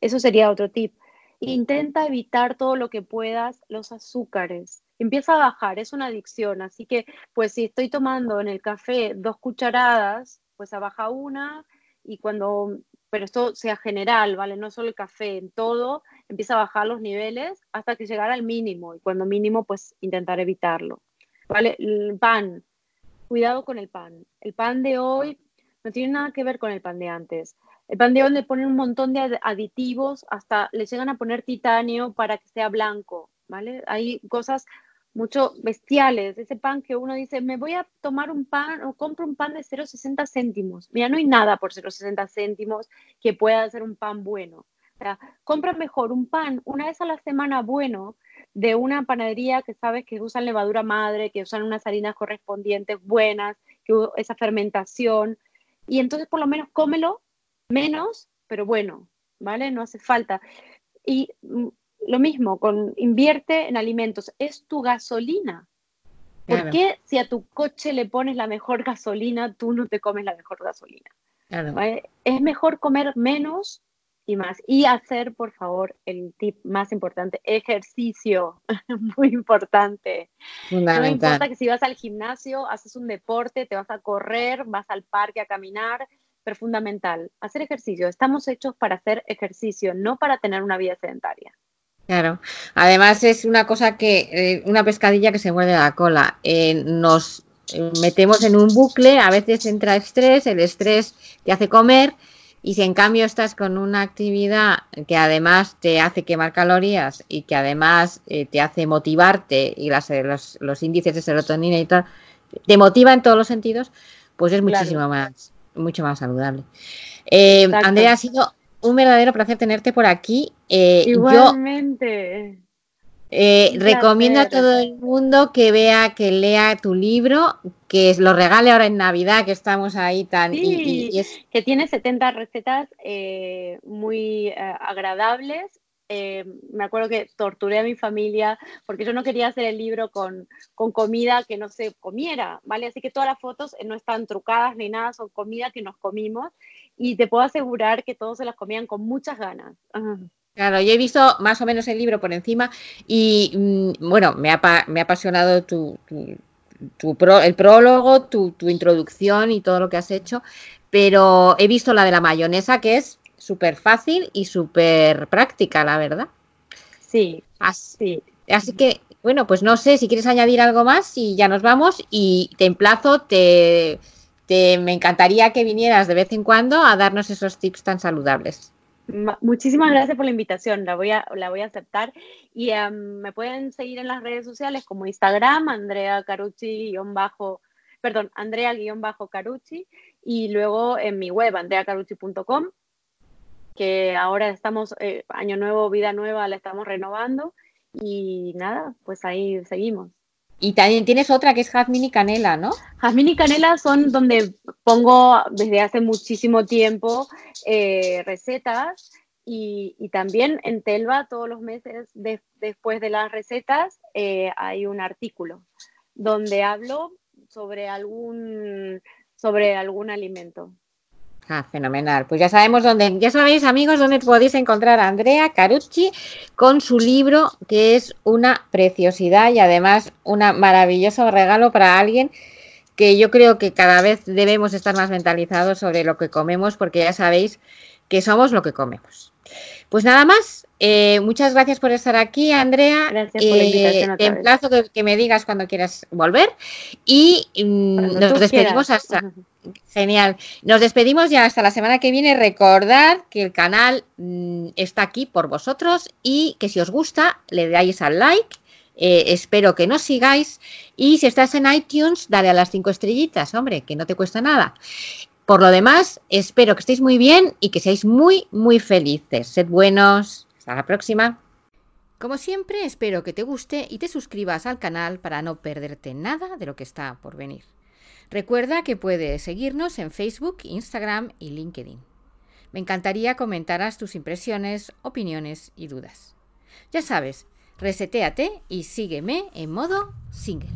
Eso sería otro tip. Intenta evitar todo lo que puedas los azúcares. Empieza a bajar, es una adicción, así que pues si estoy tomando en el café dos cucharadas, pues a baja una y cuando, pero esto sea general, ¿vale? No solo el café, en todo, empieza a bajar los niveles hasta que llegara al mínimo y cuando mínimo pues intentar evitarlo, ¿vale? El pan, cuidado con el pan. El pan de hoy no tiene nada que ver con el pan de antes. El pan de hoy le ponen un montón de aditivos, hasta le llegan a poner titanio para que sea blanco, ¿vale? Hay cosas mucho bestiales. Ese pan que uno dice, me voy a tomar un pan o compro un pan de 0,60 céntimos. Mira, no hay nada por 0,60 céntimos que pueda hacer un pan bueno. O sea, compra mejor un pan una vez a la semana bueno de una panadería que sabes que usan levadura madre, que usan unas harinas correspondientes buenas, que esa fermentación. Y entonces por lo menos cómelo menos, pero bueno, ¿vale? No hace falta. Y mm, lo mismo, con invierte en alimentos, es tu gasolina. ¿Por qué si a tu coche le pones la mejor <laughs> gasolina, tú no te comes la mejor gasolina? Es mejor comer menos y más. Y hacer, por favor, el tip más importante, ejercicio. <laughs> Muy importante. No importa que si vas al gimnasio, haces un deporte, te vas a correr, vas al parque a caminar, pero fundamental, hacer ejercicio. Estamos hechos para hacer ejercicio, no para tener una vida sedentaria. Claro, además es una cosa que, eh, una pescadilla que se muerde la cola. Eh, nos eh, metemos en un bucle, a veces entra estrés, el estrés te hace comer y si en cambio estás con una actividad que además te hace quemar calorías y que además te hace motivarte y las, los, índices de serotonina y tal, te motiva en todos los sentidos, pues es muchísimo más mucho más saludable. Eh, Andrea, ha sido un verdadero placer tenerte por aquí. Eh, Igualmente. Eh, recomiendo a todo el mundo que vea, que lea tu libro, que lo regale ahora en Navidad, que estamos ahí tan... Que tiene 70 recetas muy agradables eh, me acuerdo que torturé a mi familia porque yo no quería hacer el libro con, con, comida que no se comiera, ¿vale? Así que todas las fotos no están trucadas ni nada, son comida que nos comimos y te puedo asegurar que todos se las comían con muchas ganas. Claro, yo he visto más o menos el libro por encima y mm, bueno, me ha, me ha apasionado tu, tu, el prólogo, tu, tu introducción y todo lo que has hecho, pero he visto la de la mayonesa que es súper fácil y súper práctica, la verdad. Sí, así, así que, bueno, pues no sé si quieres añadir algo más y ya nos vamos y te emplazo, te, te, me encantaría que vinieras de vez en cuando a darnos esos tips tan saludables. Muchísimas gracias por la invitación, la voy a, la voy a aceptar. Y em, me pueden seguir en las redes sociales como Instagram, Andrea Carucci-bajo, perdón, Andrea-Carucci, y luego en mi web, andreacarucci.com, que ahora estamos, eh, año nuevo, vida nueva, la estamos renovando. Y nada, pues ahí seguimos. Y también tienes otra que es jazmín y canela, ¿no? Jazmín y canela son donde pongo desde hace muchísimo tiempo eh, recetas y, también en Telva todos los meses después de las recetas eh, hay un artículo donde hablo sobre algún, sobre algún alimento. Ah, fenomenal. Pues ya sabemos dónde, ya sabéis, amigos, dónde podéis encontrar a Andrea Carucci con su libro, que es una preciosidad y además un maravilloso regalo para alguien que yo creo que cada vez debemos estar más mentalizados sobre lo que comemos, porque ya sabéis que somos lo que comemos. Pues nada más, eh, muchas gracias por estar aquí, Andrea. Gracias por la invitación. Eh, te emplazo que, me digas cuando quieras volver y mm, nos despedimos hasta. <laughs> Genial. Nos despedimos ya hasta la semana que viene. Recordad que el canal mm, está aquí por vosotros y que si os gusta le dais al like. Eh, espero que nos sigáis y si estás en iTunes, dale a las cinco estrellitas, hombre, que no te cuesta nada. Por lo demás, espero que estéis muy bien y que seáis muy, muy felices. Sed buenos. Hasta la próxima. Como siempre, espero que te guste y te suscribas al canal para no perderte nada de lo que está por venir. Recuerda que puedes seguirnos en Facebook, Instagram y LinkedIn. Me encantaría comentaras tus impresiones, opiniones y dudas. Ya sabes, reseteate y sígueme en modo single.